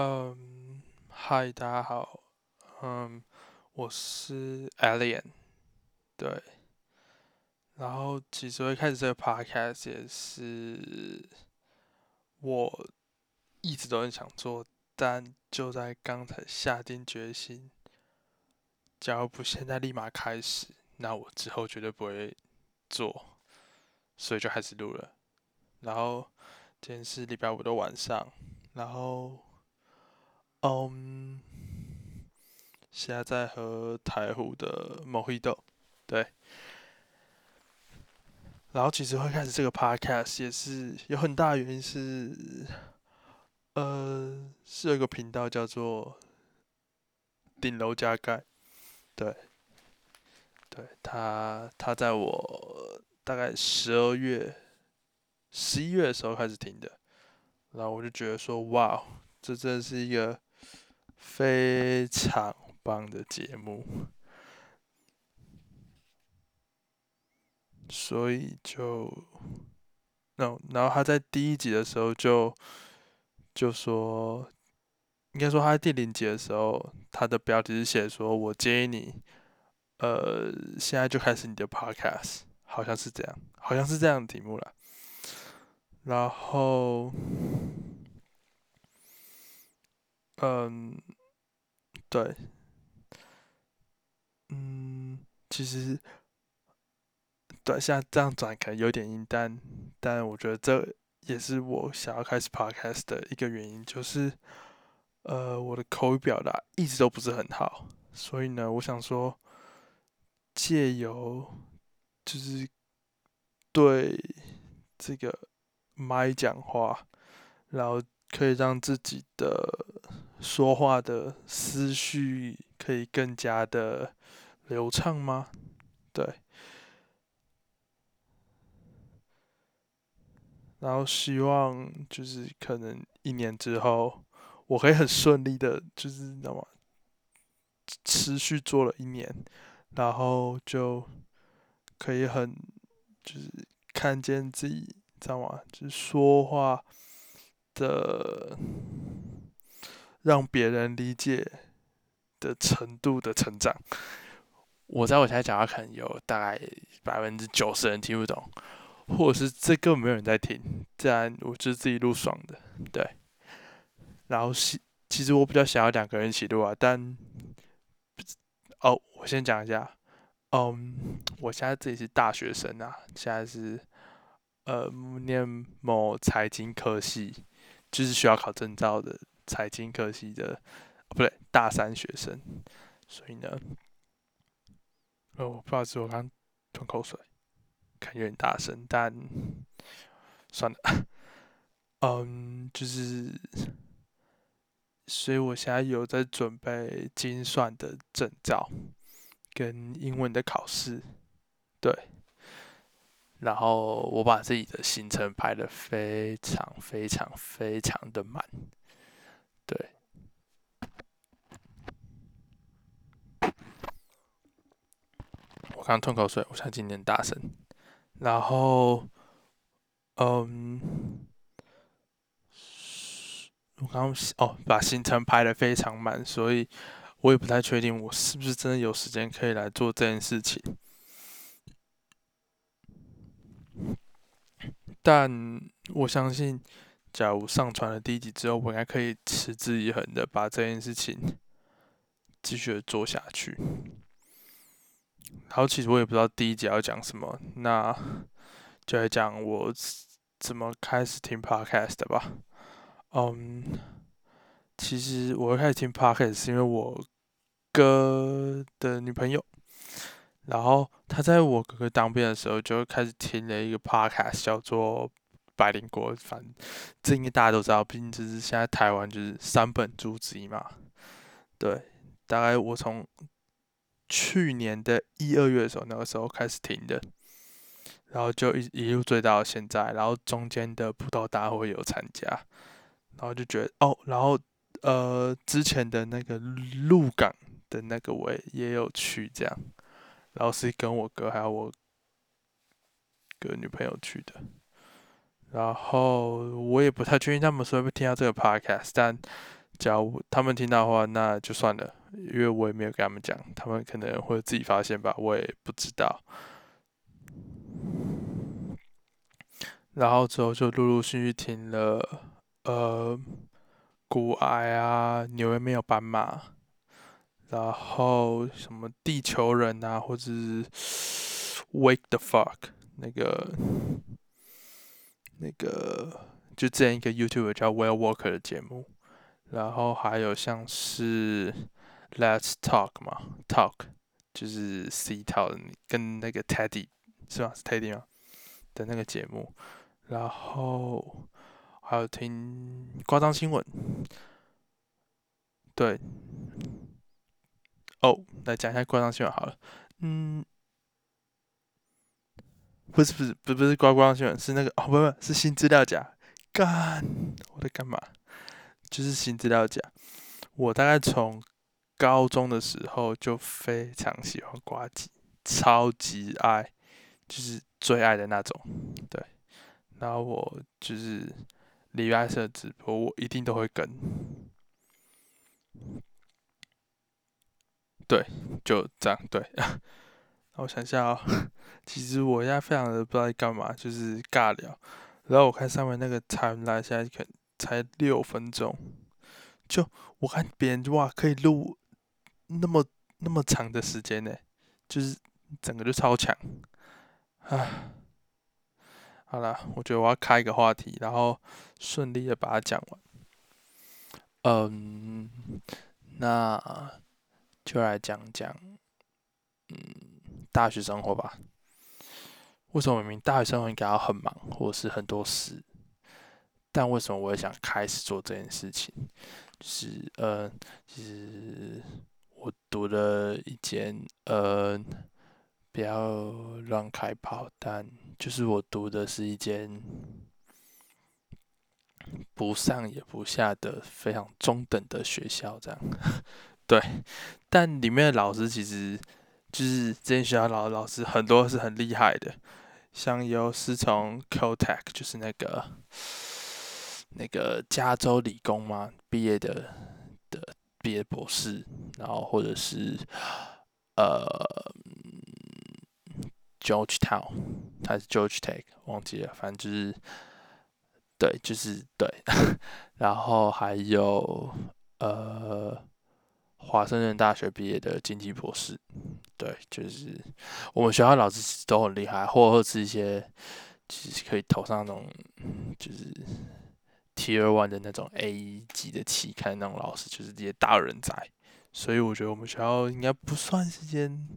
嗯，嗨，大家好，嗯，我是 Alien，对，然后其实会开始这个 podcast 也是我一直都很想做，但就在刚才下定决心，假如不现在立马开始，那我之后绝对不会做，所以就开始录了。然后今天是礼拜五的晚上，然后。嗯，现在在喝台湖的某黑豆，对。然后其实会开始这个 podcast 也是有很大原因是，呃，是有一个频道叫做顶楼加盖，对，对他他在我大概十二月、十一月的时候开始听的，然后我就觉得说，哇，这真的是一个。非常棒的节目，所以就，那然后他在第一集的时候就就说，应该说他在第零集的时候，他的标题是写说：“我建议你，呃，现在就开始你的 podcast。”好像是这样，好像是这样的题目了。然后。嗯，对，嗯，其实，对，现在这样转可能有点硬，但但我觉得这也是我想要开始 podcast 的一个原因，就是，呃，我的口语表达一直都不是很好，所以呢，我想说，借由就是对这个麦讲话，然后可以让自己的。说话的思绪可以更加的流畅吗？对。然后希望就是可能一年之后，我可以很顺利的，就是你知道吗？持续做了一年，然后就可以很就是看见自己，知道吗？就是说话的。让别人理解的程度的成长，我在我台讲话可能有大概百分之九十人听不懂，或者是这根本没有人在听，自然我就是自己录爽的，对。然后其其实我比较想要两个人一起录啊，但哦，我先讲一下，嗯，我现在自己是大学生啊，现在是呃念某财经科系，就是需要考证照的。财经科系的，不对，大三学生，所以呢，哦，不好意思，我刚吞口水，感觉有点大声，但算了，嗯，就是，所以我现在有在准备精算的证照跟英文的考试，对，然后我把自己的行程排的非常非常非常的满。对，我刚吞口水，我想今天大声。然后，嗯，我刚哦，把行程排的非常满，所以我也不太确定我是不是真的有时间可以来做这件事情。但我相信。假如上传了第一集之后，我应该可以持之以恒的把这件事情继续的做下去。然后其实我也不知道第一集要讲什么，那就来讲我怎么开始听 podcast 的吧。嗯，其实我开始听 podcast 是因为我哥的女朋友，然后他在我哥哥当兵的时候就开始听了一个 podcast，叫做。百灵果，反正这应该大家都知道，毕竟这是现在台湾就是三本珠之一嘛。对，大概我从去年的一二月的时候，那个时候开始听的，然后就一一路追到现在，然后中间的葡萄大会有参加，然后就觉得哦，然后呃之前的那个鹿港的那个我也也有去这样，然后是跟我哥还有我哥女朋友去的。然后我也不太确定他们说会不会听到这个 podcast，但假如他们听到的话，那就算了，因为我也没有跟他们讲，他们可能会自己发现吧，我也不知道。然后之后就陆陆续续听了，呃，古埃啊，纽约没有斑马，然后什么地球人啊，或者是 Wake the fuck 那个那个，就这样一个 YouTube 叫 Well Walker 的节目，然后还有像是 Let's Talk 嘛，Talk 就是 C 套跟那个 Teddy 是吧？是 Teddy 吗？的那个节目。然后还有听夸张新闻，对，哦，来讲一下夸张新闻好了，嗯，不是不是不不是夸张新闻，是那个哦不不，是新资料夹，干，我在干嘛？就是新资料夹，我大概从高中的时候就非常喜欢瓜机，超级爱，就是最爱的那种，对。然后我就是礼拜四的直播，我一定都会跟。对，就这样对。那我想一下哦，其实我现在非常的不知道在干嘛，就是尬聊。然后我看上面那个差现在可才六分钟，就我看别人哇可以录那么那么长的时间呢，就是整个就超强，啊。好了，我觉得我要开一个话题，然后顺利的把它讲完。嗯，那就来讲讲，嗯，大学生活吧。为什么明明大学生活应该要很忙，或者是很多事，但为什么我也想开始做这件事情？是呃，其实我读了一间呃。不要乱开炮，但就是我读的是一间不上也不下的非常中等的学校，这样 对。但里面的老师其实就是这间学校老老师很多是很厉害的，像有是从 Caltech 就是那个 那个加州理工嘛毕业的的毕业博士，然后或者是呃。Georgetown，还是 George Tech，忘记了，反正就是，对，就是对。然后还有呃，华盛顿大学毕业的经济博士，对，就是我们学校老师都很厉害，或者是一些其实可以投上那种就是 Tier One 的那种 A 级的期刊那种老师，就是这些大人才。所以我觉得我们学校应该不算是间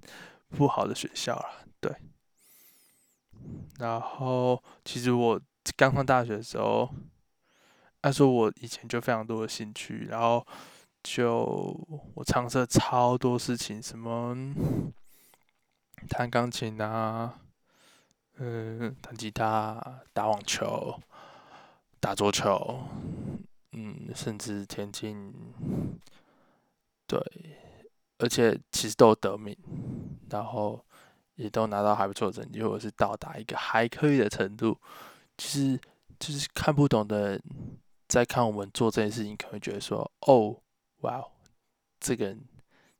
不好的学校了，对。然后，其实我刚上大学的时候，那时候我以前就非常多的兴趣，然后就我尝试了超多事情，什么弹钢琴啊，嗯，弹吉他、打网球、打桌球，嗯，甚至田径，对，而且其实都有得名，然后。也都拿到还不错的成绩，或者是到达一个还可以的程度。其实，就是看不懂的人在看我们做这件事情，可能觉得说：“哦，哇，这个人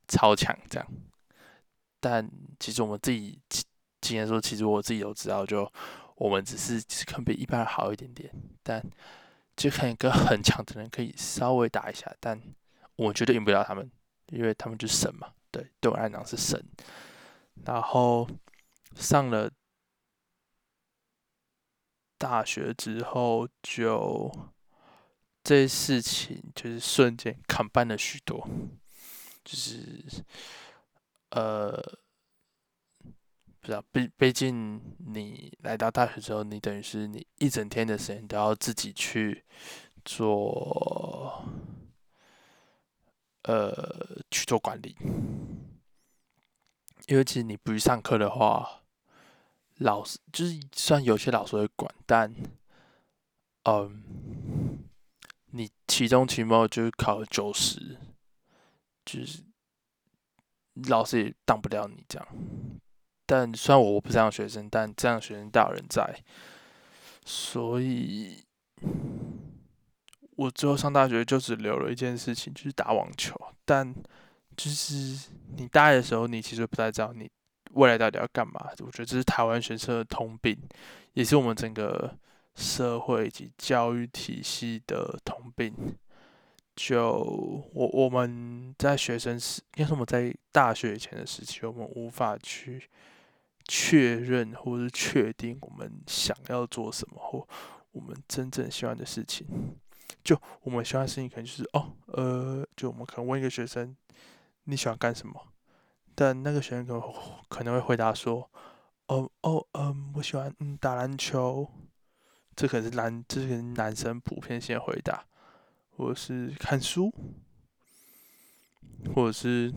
超强。”这样。但其实我们自己今天说，其实我自己都知道，就我们只是只可能比一般人好一点点，但就可以跟很强的人可以稍微打一下，但我绝对赢不了他们，因为他们就是神嘛。对，对我来讲是神。然后上了大学之后，就这些事情就是瞬间砍半了许多，就是呃，不知道，毕毕竟你来到大学之后，你等于是你一整天的时间都要自己去做，呃，去做管理。因为其实你不去上课的话，老师就是虽然有些老师会管，但，嗯，你期中、期末就是考九十，就是老师也当不了你这样。但虽然我不是这样学生，但这样学生大有人在，所以我最后上大学就只留了一件事情，就是打网球。但就是你大一的时候，你其实不太知道你未来到底要干嘛。我觉得这是台湾学生的通病，也是我们整个社会以及教育体系的通病。就我我们在学生时，应该是我们在大学以前的时期，我们无法去确认或是确定我们想要做什么或我们真正喜欢的事情。就我们喜欢的事情，可能就是哦，呃，就我们可能问一个学生你喜欢干什么，但那个学生可能可能会回答说，哦哦，嗯，我喜欢打篮球，这可能是男，这是男生普遍性回答。或者是看书，或者是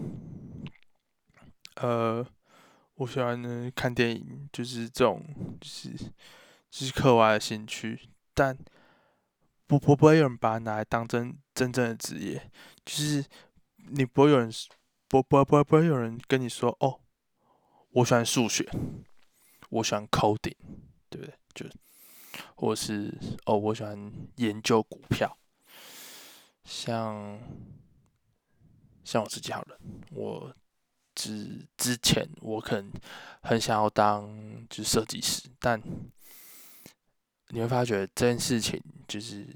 呃，我喜欢呢看电影，就是这种，就是就是课外的兴趣，但不不不会有人把它拿来当真真正的职业，就是你不会有人不不不不会有人跟你说哦，我喜欢数学，我喜欢 coding，对不对？就或是哦，我喜欢研究股票。像像我自己好了，我之之前我可能很想要当就是设计师，但你会发觉这件事情就是，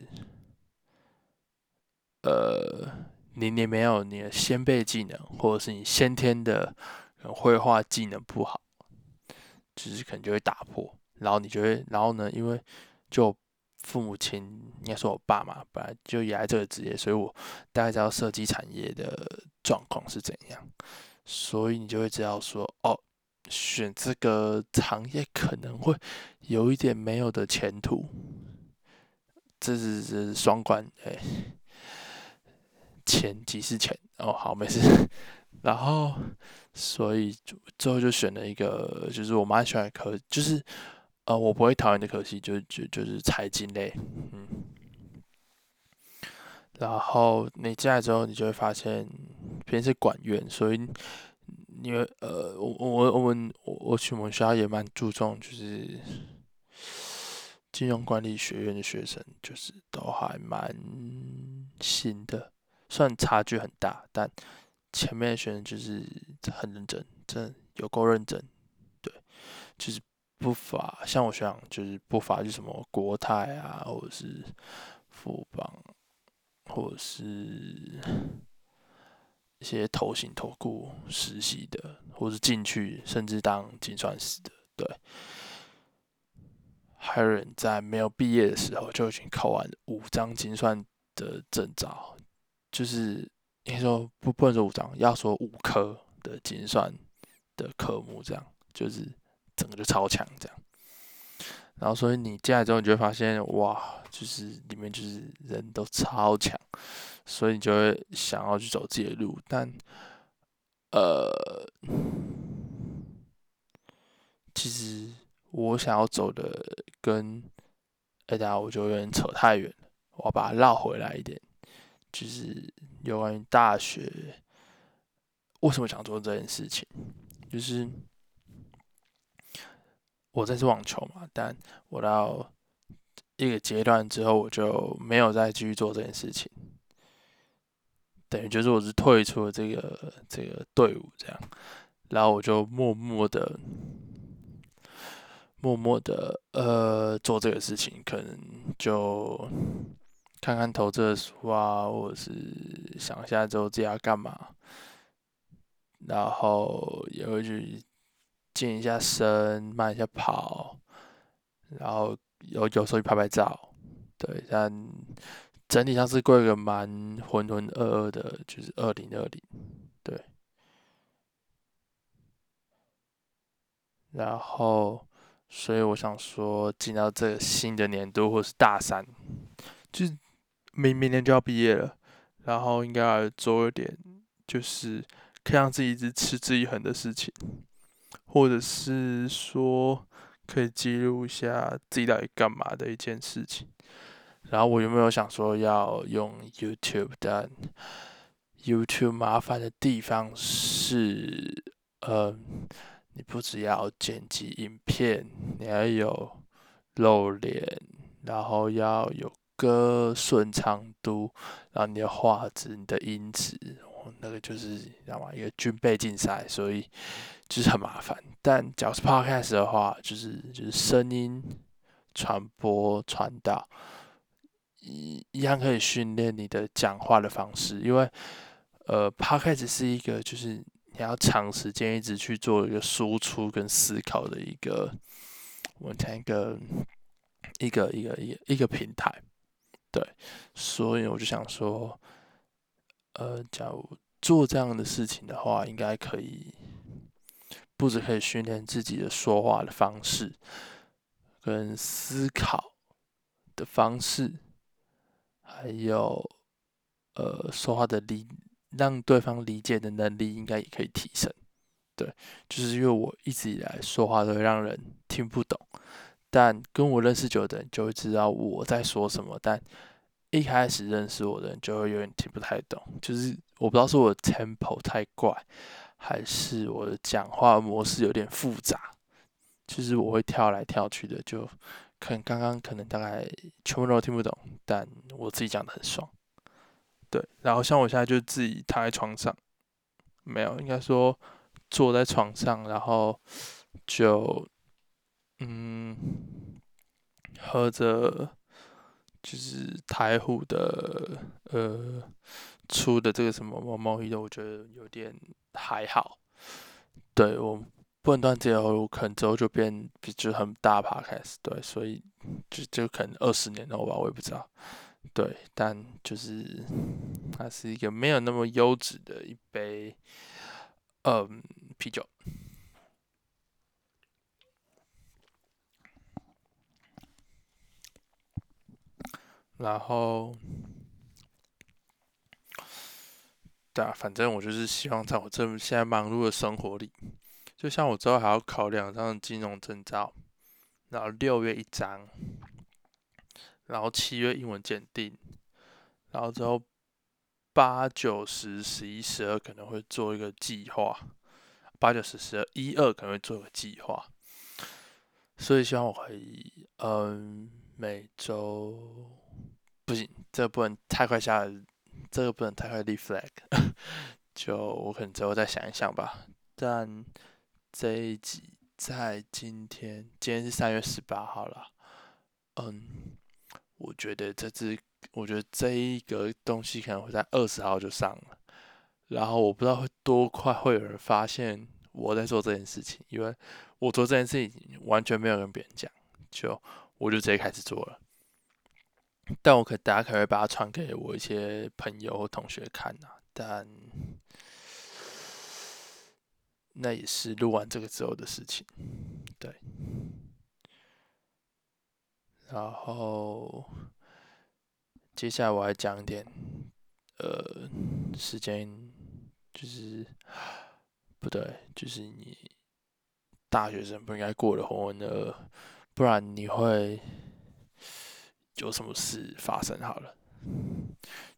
呃，你你没有你的先辈技能，或者是你先天的绘画技能不好，就是可能就会打破，然后你就会，然后呢，因为就。父母亲应该说我爸嘛，本来就也爱这个职业，所以我大概知道设计产业的状况是怎样，所以你就会知道说，哦，选这个行业可能会有一点没有的前途，这是这是双关，哎，钱即是钱，哦，好，没事，然后所以就最后就选了一个，就是我蛮喜欢科，就是。呃，我不会讨厌的科系，就就就是财经类，嗯。然后你进来之后，你就会发现，偏是管院，所以因为呃，我我我们我我去我们学校也蛮注重，就是金融管理学院的学生，就是都还蛮新的，虽然差距很大，但前面的学生就是很认真，真有够认真，对，就是。不乏像我学长，就是不乏就什么国泰啊，或者是富邦，或者是一些投行投顾实习的，或是进去甚至当精算师的，对。还有人在没有毕业的时候就已经考完五张精算的证照，就是应该说不不能说五张，要说五科的精算的科目，这样就是。整个就超强这样，然后所以你进来之后，你就会发现哇，就是里面就是人都超强，所以你就会想要去走自己的路。但呃，其实我想要走的跟哎，等下我就有点扯太远了，我要把它绕回来一点，就是有关于大学为什么想做这件事情，就是。我在是网球嘛，但我到一个阶段之后，我就没有再继续做这件事情，等于就是我是退出了这个这个队伍这样，然后我就默默的、默默的呃做这个事情，可能就看看投资的书啊，或者是想一下之后自己要干嘛，然后也会去。健一下身，慢一下跑，然后有有时候去拍拍照，对，但整体上是过一个蛮浑浑噩噩的，就是二零二零，对。然后，所以我想说，进到这个新的年度或是大三，就明明年就要毕业了，然后应该要做一点，就是可以让自己一直持之以恒的事情。或者是说可以记录一下自己到底干嘛的一件事情，然后我有没有想说要用 YouTube？但 YouTube 麻烦的地方是，呃，你不只要剪辑影片，你还有露脸，然后要有歌顺畅度，然后你的画质、你的音质，那个就是知道吗？一个军备竞赛，所以就是很麻烦。但假如是 podcast 的话，就是就是声音传播传导，一一样可以训练你的讲话的方式，因为呃，podcast 是一个就是你要长时间一直去做一个输出跟思考的一个，我们讲一个一个一个一个一个平台。对，所以我就想说，呃，假如做这样的事情的话，应该可以，不止可以训练自己的说话的方式，跟思考的方式，还有，呃，说话的理，让对方理解的能力，应该也可以提升。对，就是因为我一直以来说话都会让人听不懂。但跟我认识久的人就会知道我在说什么，但一开始认识我的人就会有点听不太懂，就是我不知道是我的 tempo 太怪，还是我的讲话模式有点复杂，就是我会跳来跳去的，就可能刚刚可能大概全部人都听不懂，但我自己讲的很爽。对，然后像我现在就自己躺在床上，没有，应该说坐在床上，然后就。嗯，喝着就是台虎的呃出的这个什么毛毛衣的，我觉得有点还好。对我不能断之后，可能之后就变就很大趴开始，对，所以就就可能二十年后吧，我也不知道。对，但就是它是一个没有那么优质的一杯嗯啤酒。然后，对啊，反正我就是希望在我这现在忙碌的生活里，就像我之后还要考两张金融证照，然后六月一张，然后七月英文鉴定，然后之后八九十十一十二可能会做一个计划，八九十十二一二可能会做个计划，所以希望我可以，嗯，每周。不行，这个不能太快下，这个不能太快立 flag，就我可能之后再想一想吧。但这一集在今天，今天是三月十八号了，嗯，我觉得这支，我觉得这一个东西可能会在二十号就上了，然后我不知道会多快会有人发现我在做这件事情，因为我做这件事情完全没有跟别人讲，就我就直接开始做了。但我可大家可能会把它传给我一些朋友或同学看呐，但那也是录完这个之后的事情，对。然后接下来我要讲一点，呃，时间就是不对，就是你大学生不应该过得浑浑噩噩，不然你会。有什么事发生好了，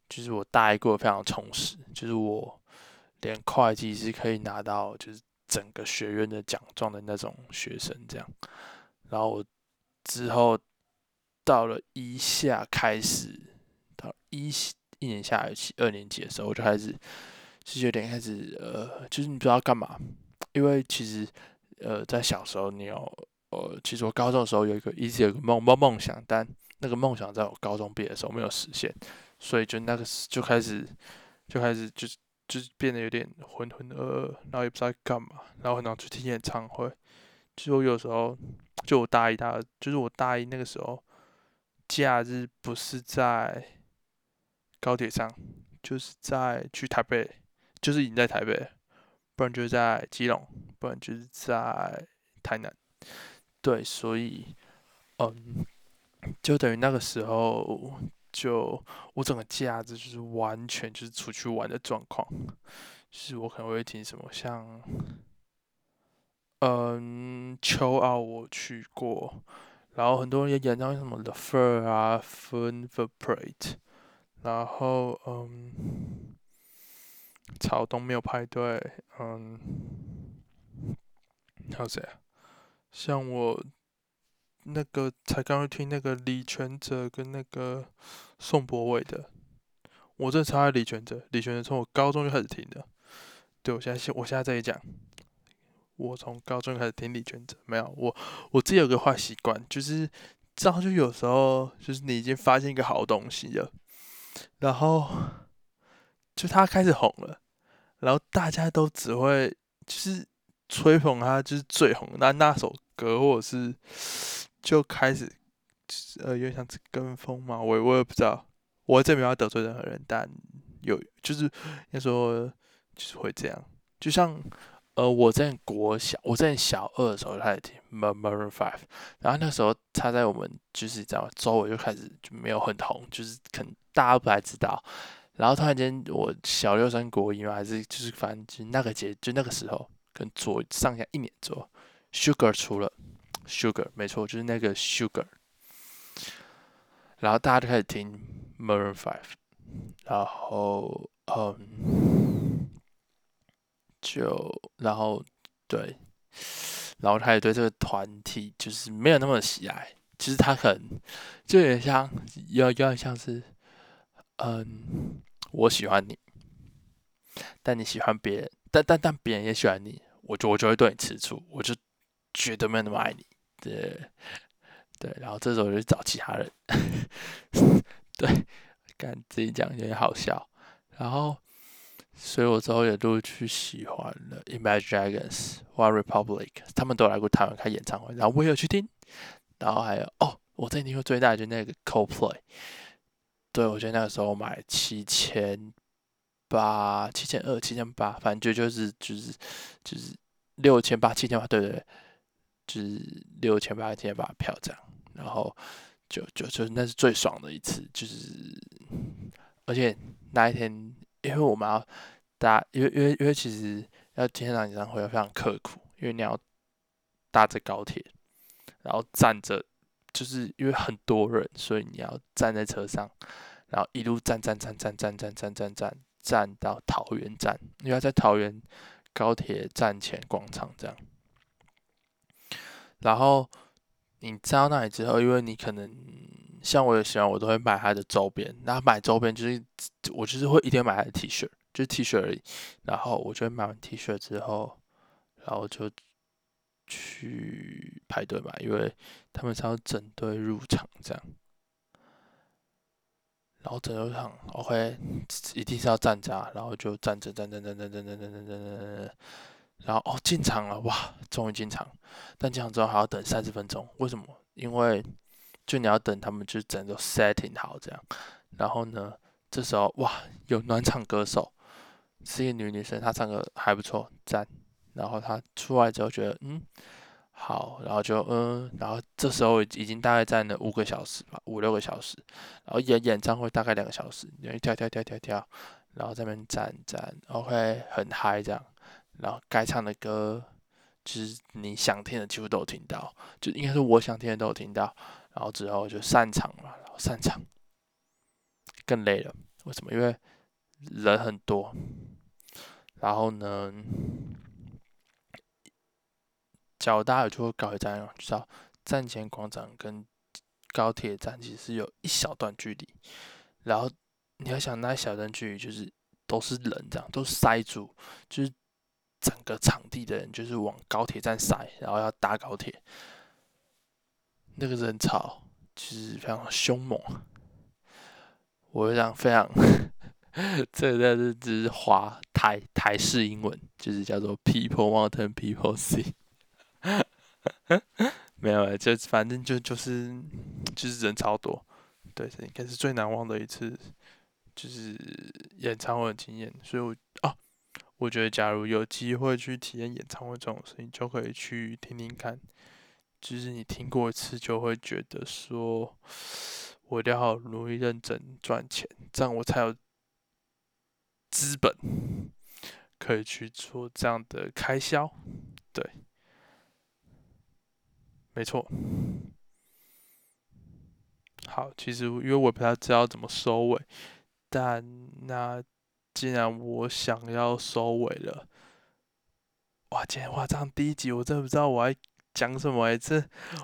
就是我大一过得非常充实，就是我连会计是可以拿到就是整个学院的奖状的那种学生这样，然后我之后到了一下开始到一一年下学期二年级的时候，我就开始是有点开始呃，就是你不知道干嘛，因为其实呃在小时候你有呃，其实我高中的时候有一个一直有个梦梦梦想，但那个梦想在我高中毕业的时候没有实现，所以就那个就开始就开始就就变得有点浑浑噩噩，然后也不知道干嘛，然后很常去听演唱会。就我有时候就我大一、大二，就是我大一那个时候，假日不是在高铁上，就是在去台北，就是已经在台北，不然就是在基隆，不然就是在台南。对，所以嗯。就等于那个时候，就我整个假日就是完全就是出去玩的状况，就是我可能会听什么像，嗯，秋奥我去过，然后很多人也演唱什么 The Fur 啊，Fun The Parade，然后嗯，草东没有派对，嗯，还有谁啊？像我。那个才刚刚听那个李全哲跟那个宋博伟的，我真的超爱李全哲，李全哲从我高中就开始听的。对我现在我现在这里讲，我从高中开始听李全哲，没有我我自己有个坏习惯，就是这样，就有时候就是你已经发现一个好东西了，然后就他开始红了，然后大家都只会就是吹捧他就是最红那那首歌，或者是就开始呃有点像是跟风嘛，我我也不知道，我这边要得罪任何人，但有就是要说。就是会这样，就像呃，我在国小，我在小二的时候开始听 Maroon Five，然后那时候他在我们就是这样周围就开始就没有很红，就是可能大家不太知道。然后突然间，我小六升国一嘛，还是就是反正就那个节，就那个时候，跟左上下一年左右，Sugar 出了，Sugar 没错，就是那个 Sugar。然后大家就开始听 Maroon Five，然后嗯。就然后对，然后他也对这个团体就是没有那么喜爱。其实他很就有点像，有有点像是，嗯，我喜欢你，但你喜欢别人，但但但别人也喜欢你，我就我就会对你吃醋，我就绝对没有那么爱你。对对，然后这时候我就找其他人，对，敢自己讲有点好笑，然后。所以我之后也陆续喜欢了 Imagine Dragons、One Republic，他们都来过台湾开演唱会，然后我也有去听。然后还有哦，我在听过最大的就是那个 Coldplay，对我觉得那个时候买七千八、七千二、七千八，反正就就是就是就是六千八、七千八，对对对，就是六千八、千八票这样。然后就就就那是最爽的一次，就是而且那一天。因为我们要搭，因为因为因为其实要今天场演唱会要非常刻苦，因为你要搭着高铁，然后站着，就是因为很多人，所以你要站在车上，然后一路站站站站站站站站站站到桃园站，因为要在桃园高铁站前广场这样，然后你站到那里之后，因为你可能。像我有喜欢，我都会买他的周边。那买周边就是，我就是会一定买他的 T 恤，就 T 恤而已。然后我就会买完 T 恤之后，然后就去排队嘛，因为他们是要整队入场这样。然后整队入场，OK，一定是要站着，然后就站着站站站站站站站站站站。然后哦，进场了，哇，终于进场。但进场之后还要等三十分钟，为什么？因为就你要等他们就整个 setting 好这样，然后呢，这时候哇，有暖场歌手，是一个女女生，她唱歌还不错，赞。然后她出来之后觉得嗯好，然后就嗯，然后这时候已经大概站了五个小时吧，五六个小时，然后演演唱会大概两个小时，因为跳跳跳跳跳，然后这边站站，OK 很嗨这样，然后该唱的歌就是你想听的几乎都有听到，就应该是我想听的都有听到。然后之后就散场了，然后散场更累了。为什么？因为人很多。然后呢，脚大就会高铁站，知道站前广场跟高铁站其实有一小段距离。然后你要想那小段距离，就是都是人这样，都塞住，就是整个场地的人就是往高铁站塞，然后要搭高铁。那个人潮其实非常凶猛，我会讲非常，这个是只是华台台式英文，就是叫做 People Mountain People See，没有，就反正就就是就是人超多，对，这应该是最难忘的一次，就是演唱会经验。所以，我啊，我觉得假如有机会去体验演唱会这种事情，就可以去听听看。就是你听过一次，就会觉得说，我一定要努力认真赚钱，这样我才有资本可以去做这样的开销。对，没错。好，其实因为我不太知道怎么收尾，但那既然我想要收尾了，哇，今天哇，这样第一集我真的不知道我还。讲什么？哎，这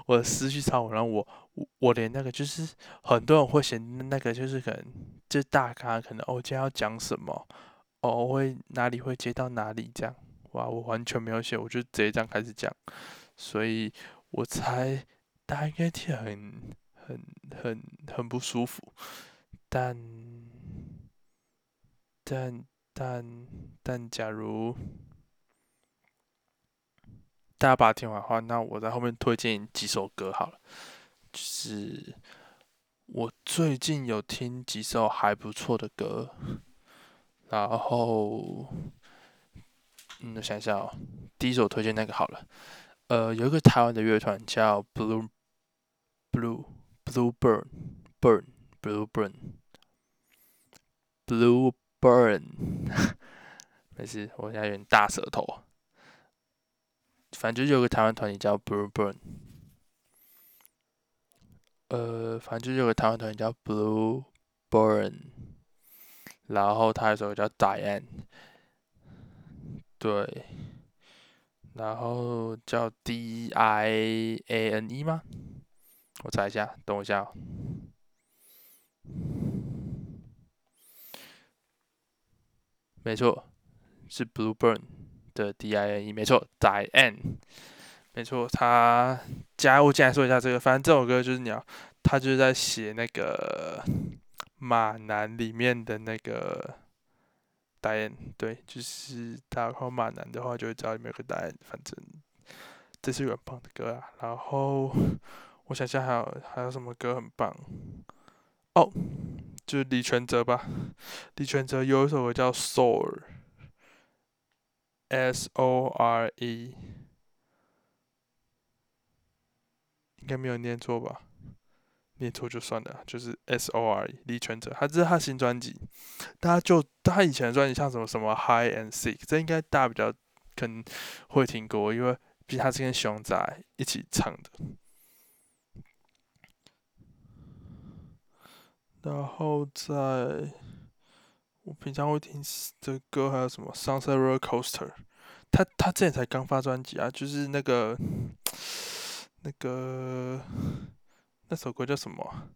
我的思绪超混乱。我我我连那个就是很多人会写那个，就是可能就大咖可能哦，今天要讲什么？哦，会哪里会接到哪里这样？哇，我完全没有写，我就直接这样开始讲。所以我猜大家应该听很很很很不舒服。但但但但假如。大家把它听完的话，那我在后面推荐几首歌好了。就是我最近有听几首还不错的歌，然后，嗯，我想一下哦，第一首推荐那个好了。呃，有一个台湾的乐团叫 Blue Blue Blue Burn Burn Blue Burn Blue Burn，没事，我现在有点大舌头。反正就有个台湾团体叫 Blue Burn，呃，反正就有个台湾团体叫 Blue Burn，然后他有首歌叫 Diane，对，然后叫 D I A N E 吗？我查一下，等我一下，没错，是 Blue Burn。的 D I N E 没错，Diane 没错，他加我进来说一下这个，反正这首歌就是鸟，他就是在写那个马男里面的那个 Diane，对，就是大家看马男的话就会知道里面有个 Diane，反正这是很棒的歌啊。然后我想想还有还有什么歌很棒哦，就是李全哲吧，李全哲有一首歌叫 Soul。S O R E，应该没有念错吧？念错就算了，就是 S O R E，李全哲，他这是他新专辑，大家就他以前的专辑像什么什么 High and Sick，这应该大家比较可能会听过，因为毕竟他是跟熊仔一起唱的。然后在。我平常会听的歌还有什么《Sunset Roller Coaster》，他他之前才刚发专辑啊，就是那个那个那首歌叫什么？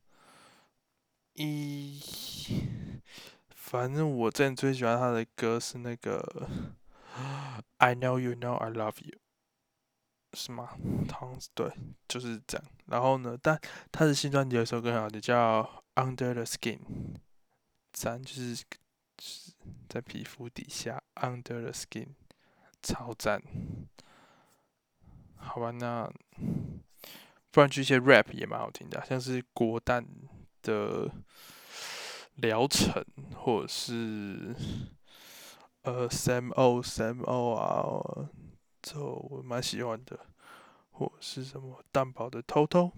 一，反正我之前最喜欢他的歌是那个《I Know You Know I Love You》，是吗？好像是对，就是这样。然后呢，但他的新专辑有首歌很好的，叫《Under the Skin》，咱就是。在皮肤底下，under the skin，超赞。好吧，那不然就一些 rap 也蛮好听的，像是郭旦的疗程，或者是呃 Sam O Sam O 啊，这我蛮喜欢的，或者是什么蛋堡的偷偷，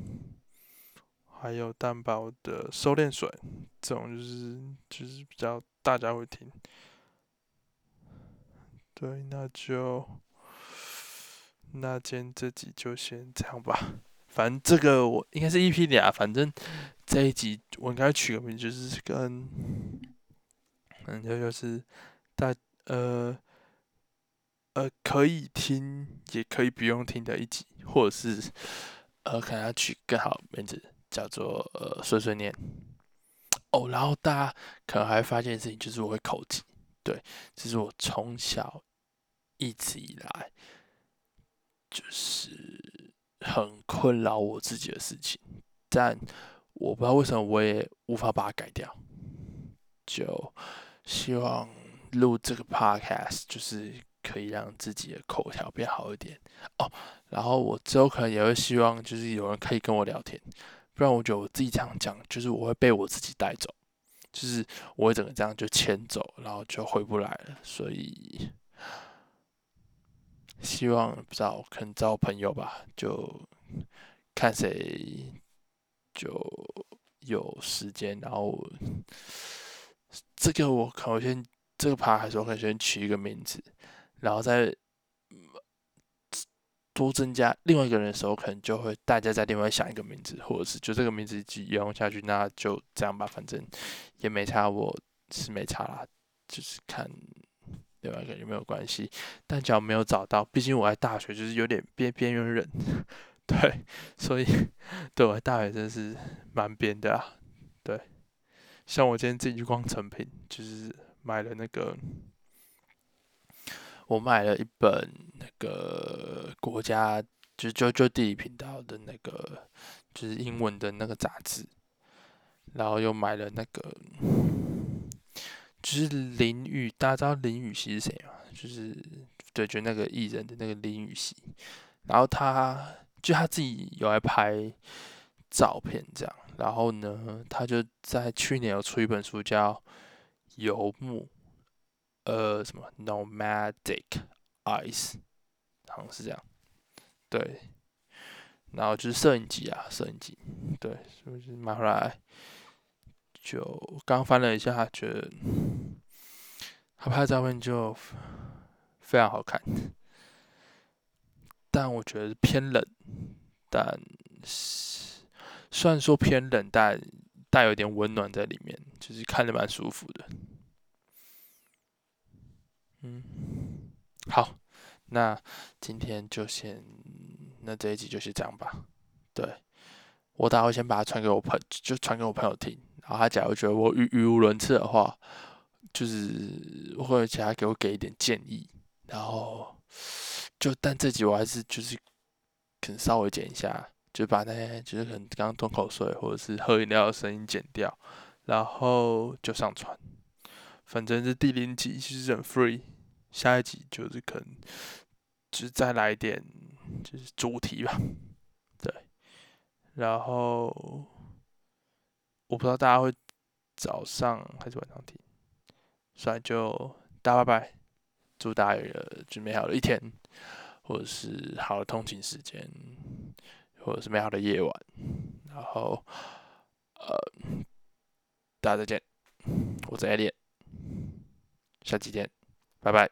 还有蛋堡的收敛水，这种就是就是比较。大家会听，对，那就那今天这集就先这样吧。反正这个我应该是 EP 俩，反正这一集我应该取个名，就是跟嗯，就就是大呃呃可以听也可以不用听的一集，或者是呃可能要取更好名字，叫做呃碎碎念。哦，然后大家可能还会发现事情，就是我会口疾，对，这是我从小一直以来就是很困扰我自己的事情，但我不知道为什么我也无法把它改掉，就希望录这个 podcast 就是可以让自己的口条变好一点哦，然后我之后可能也会希望就是有人可以跟我聊天。不然我觉得我自己这样讲，就是我会被我自己带走，就是我会整个这样就牵走，然后就回不来了。所以希望不知道可能找朋友吧，就看谁就有时间，然后这个我可能先这个趴还是我可能先取一个名字，然后再。多增加另外一个人的时候，可能就会大家在另外想一个名字，或者是就这个名字一直沿用下去，那就这样吧，反正也没差，我是没差啦，就是看对吧？感觉没有关系。但只要没有找到，毕竟我在大学就是有点边边缘人，对，所以对我大学真是蛮边的啊。对，像我今天自己去逛成品，就是买了那个，我买了一本个国家就就就地理频道的那个，就是英文的那个杂志，然后又买了那个。就是林雨，大家知道林雨熙是谁吗？就是对，就那个艺人的那个林雨熙。然后他就他自己有来拍照片这样，然后呢，他就在去年有出一本书叫《游牧》，呃，什么 Nomadic Eyes，好像是这样。对，然后就是摄影机啊，摄影机，对，所以就买回来。就刚翻了一下，觉得他拍的照片就非常好看，但我觉得偏冷，但是虽然说偏冷，但带有点温暖在里面，就是看着蛮舒服的。嗯，好，那今天就先，那这一集就是这样吧。对我待会先把它传给我朋，就传给我朋友听。然后他假如觉得我语语无伦次的话，就是或者其他给我给一点建议。然后就但这集我还是就是可能稍微剪一下，就把那些就是可能刚刚吞口水或者是喝饮料的声音剪掉，然后就上传。反正是第零集其实很 free，下一集就是可能就再来一点就是主题吧，对，然后。我不知道大家会早上还是晚上听，所以就大家拜拜，祝大家有个最美好的一天，或者是好的通勤时间，或者是美好的夜晚，然后呃，大家再见，我是艾 d 下期见，拜拜。